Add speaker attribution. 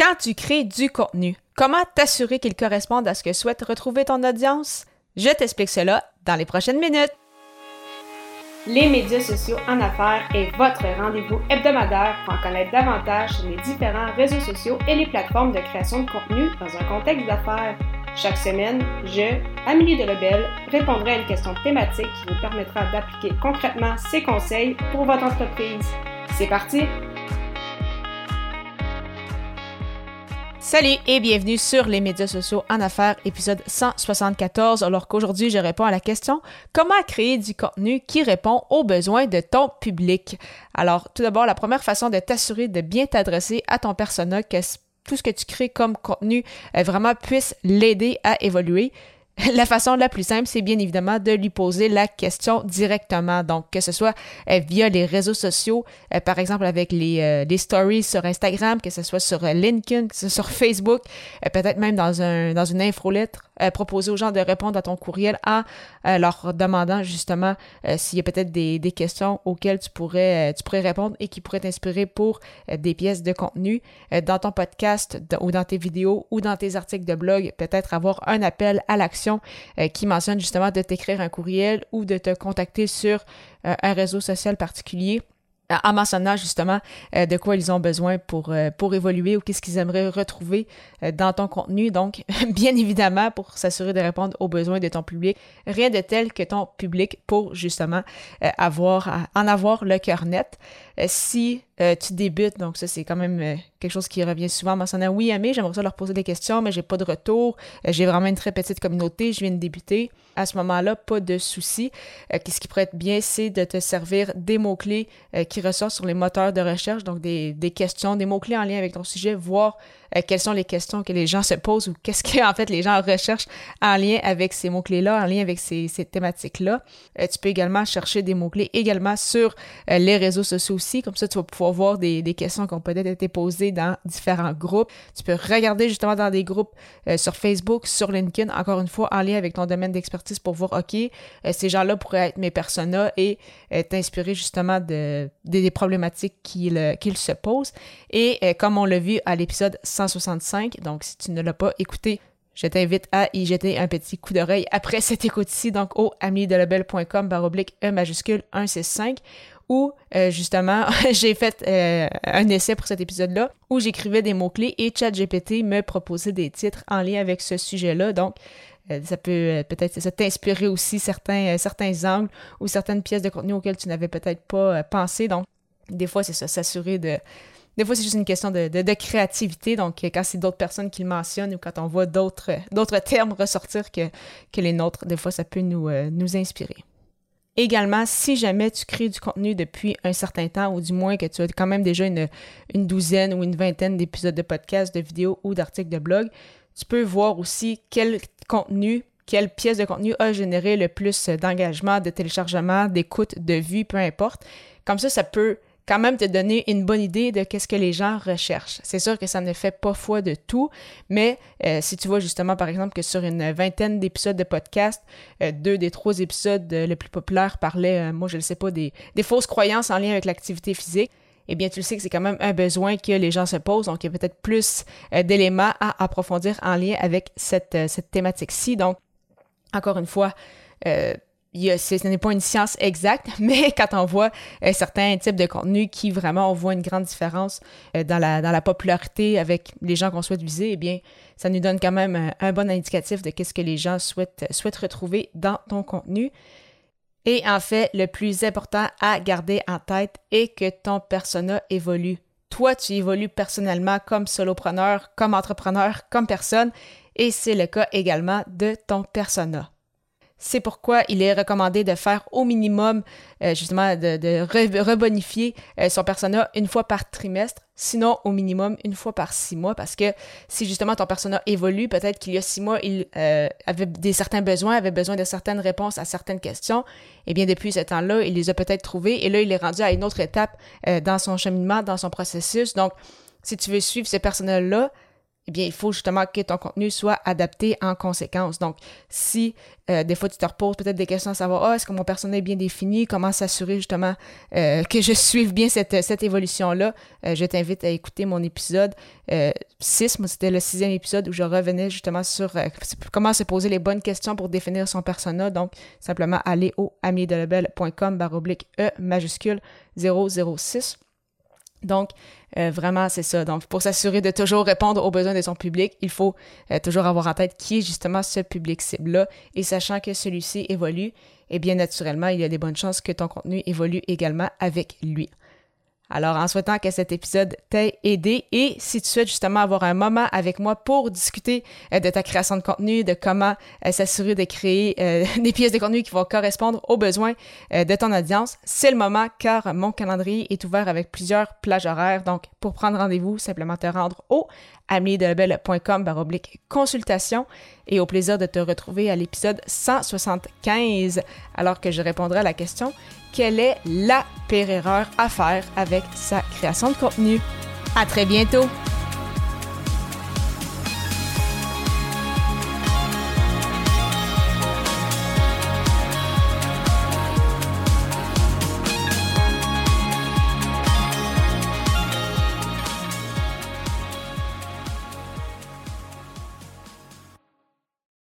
Speaker 1: Quand tu crées du contenu, comment t'assurer qu'il corresponde à ce que souhaite retrouver ton audience? Je t'explique cela dans les prochaines minutes.
Speaker 2: Les médias sociaux en affaires est votre rendez-vous hebdomadaire pour en connaître davantage sur les différents réseaux sociaux et les plateformes de création de contenu dans un contexte d'affaires. Chaque semaine, je, Amélie Delebel, répondrai à une question thématique qui vous permettra d'appliquer concrètement ces conseils pour votre entreprise. C'est parti!
Speaker 1: Salut et bienvenue sur les médias sociaux en affaires, épisode 174, alors qu'aujourd'hui je réponds à la question comment créer du contenu qui répond aux besoins de ton public? Alors tout d'abord, la première façon de t'assurer de bien t'adresser à ton persona, que tout ce que tu crées comme contenu euh, vraiment puisse l'aider à évoluer, La façon la plus simple, c'est bien évidemment de lui poser la question directement. Donc, que ce soit euh, via les réseaux sociaux, euh, par exemple avec les, euh, les, stories sur Instagram, que ce soit sur LinkedIn, que ce soit sur Facebook, peut-être même dans, un, dans une infolettre euh, proposer aux gens de répondre à ton courriel en euh, leur demandant justement euh, s'il y a peut-être des, questions auxquelles tu pourrais, tu pourrais répondre et qui pourraient t'inspirer pour des pièces de contenu dans ton podcast ou dans tes vidéos ou dans tes articles de blog, peut-être avoir un appel à l'action qui mentionne justement de t'écrire un courriel ou de te contacter sur un réseau social particulier en mentionnant justement euh, de quoi ils ont besoin pour, euh, pour évoluer ou qu'est-ce qu'ils aimeraient retrouver euh, dans ton contenu. Donc, bien évidemment, pour s'assurer de répondre aux besoins de ton public, rien de tel que ton public pour justement avoir, en avoir le cœur net. si tu débutes, donc ça c'est quand même quelque chose qui revient souvent en mentionnant oui, Amé, j'aimerais ça leur poser des questions, mais j'ai pas de retour, j'ai vraiment une très petite communauté, je viens de débuter à ce moment-là, pas de souci. Euh, ce qui pourrait être bien, c'est de te servir des mots-clés euh, qui ressortent sur les moteurs de recherche, donc des, questions, des mots-clés en lien avec ton sujet, voir euh, quelles sont les questions que les gens se posent ou qu'est-ce que en fait les gens recherchent en lien avec ces mots-clés-là, en lien avec ces, thématiques-là. Euh, tu peux également chercher des mots-clés également sur euh, les réseaux sociaux aussi, comme ça tu vas pouvoir voir des questions qui ont peut-être été posées dans différents groupes. Tu peux regarder justement dans des groupes sur Facebook, sur LinkedIn, encore une fois en lien avec ton domaine d'expertise pour voir, OK, ces gens-là pourraient être mes personas et t'inspirer justement de, des problématiques qu'ils se posent. Et comme on l'a vu à l'épisode 165. Donc, si tu ne l'as pas écouté, je t'invite à y jeter un petit coup d'oreille après cette écoute-ci, donc au amiedelabel.com baroblique E majuscule 165 où euh, justement j'ai fait euh, un essai pour cet épisode-là où j'écrivais des mots-clés et ChatGPT me proposait des titres en lien avec ce sujet-là. Donc euh, ça peut peut-être t'inspirer aussi certains, certains angles ou certaines pièces de contenu auxquelles tu n'avais peut-être pas pensé. Donc des fois, c'est ça, s'assurer de, des fois, c'est juste une question de, créativité. Donc, quand c'est d'autres personnes qui le mentionnent ou quand on voit d'autres, termes ressortir que, que les nôtres, des fois, ça peut nous, nous inspirer. Également, si jamais tu crées du contenu depuis un certain temps, ou du moins que tu as quand même déjà une, douzaine ou une vingtaine d'épisodes de podcasts, de vidéos ou d'articles de blog, tu peux voir aussi quel contenu, quelle pièce de contenu a généré le plus d'engagement, de téléchargement, d'écoute, de vues, peu importe. Comme ça, ça peut quand même te donner une bonne idée de qu'est-ce que les gens recherchent. C'est sûr que ça ne fait pas foi de tout, mais euh, si tu vois justement par exemple que sur une vingtaine d'épisodes de podcast, euh, deux des trois épisodes euh, les plus populaires parlaient, moi je ne sais pas, des, fausses croyances en lien avec l'activité physique, eh bien, tu le sais que c'est quand même un besoin que les gens se posent. Donc, il y a peut-être plus d'éléments à approfondir en lien avec cette, cette thématique-ci. Donc, encore une fois, ce n'est pas une science exacte, mais quand on voit euh, certains types de contenus qui vraiment on voit une grande différence euh, dans, la, popularité avec les gens qu'on souhaite viser, eh bien, ça nous donne quand même un, bon indicatif de qu'est-ce que les gens souhaitent, souhaitent retrouver dans ton contenu. Et en fait, le plus important à garder en tête est que ton persona évolue. Toi, tu évolues personnellement comme solopreneur, comme entrepreneur, comme personne, et c'est le cas également de ton persona. C'est pourquoi il est recommandé de faire au minimum, euh, justement, de, rebonifier euh, son persona une fois par trimestre, sinon au minimum une fois par six mois, parce que si justement ton persona évolue, peut-être qu'il y a six mois, il euh, avait des certains besoins, avait besoin de certaines réponses à certaines questions, et eh bien depuis ce temps-là, il les a peut-être trouvés, et là, il est rendu à une autre étape dans son cheminement, dans son processus. Donc, si tu veux suivre ce personnel-là, eh bien, il faut justement que ton contenu soit adapté en conséquence. Donc, si euh, des fois tu te reposes peut-être des questions à savoir, ah, est-ce que mon personnel est bien défini, comment s'assurer justement euh, que je suive bien cette, évolution-là, euh, je t'invite à écouter mon épisode 6, moi c'était le sixième épisode où je revenais justement sur comment se poser les bonnes questions pour définir son persona. Donc, simplement aller au amiedelebel.com baroblique E majuscule 006. Donc, euh, vraiment, c'est ça. Donc, pour s'assurer de toujours répondre aux besoins de son public, il faut euh, toujours avoir en tête qui est justement ce public cible-là. Et sachant que celui-ci évolue, eh bien naturellement, il y a des bonnes chances que ton contenu évolue également avec lui. Alors, en souhaitant que cet épisode t'ait aidé et si tu souhaites justement avoir un moment avec moi pour discuter euh, de ta création de contenu, de comment euh, s'assurer de créer euh, des pièces de contenu qui vont correspondre aux besoins de ton audience, c'est le moment car mon calendrier est ouvert avec plusieurs plages horaires. Donc, pour prendre rendez-vous, simplement te rendre au ameliedelebel.com baroblique consultation et au plaisir de te retrouver à l'épisode 175 alors que je répondrai à la question quelle est la pire erreur à faire avec sa création de contenu? À très bientôt!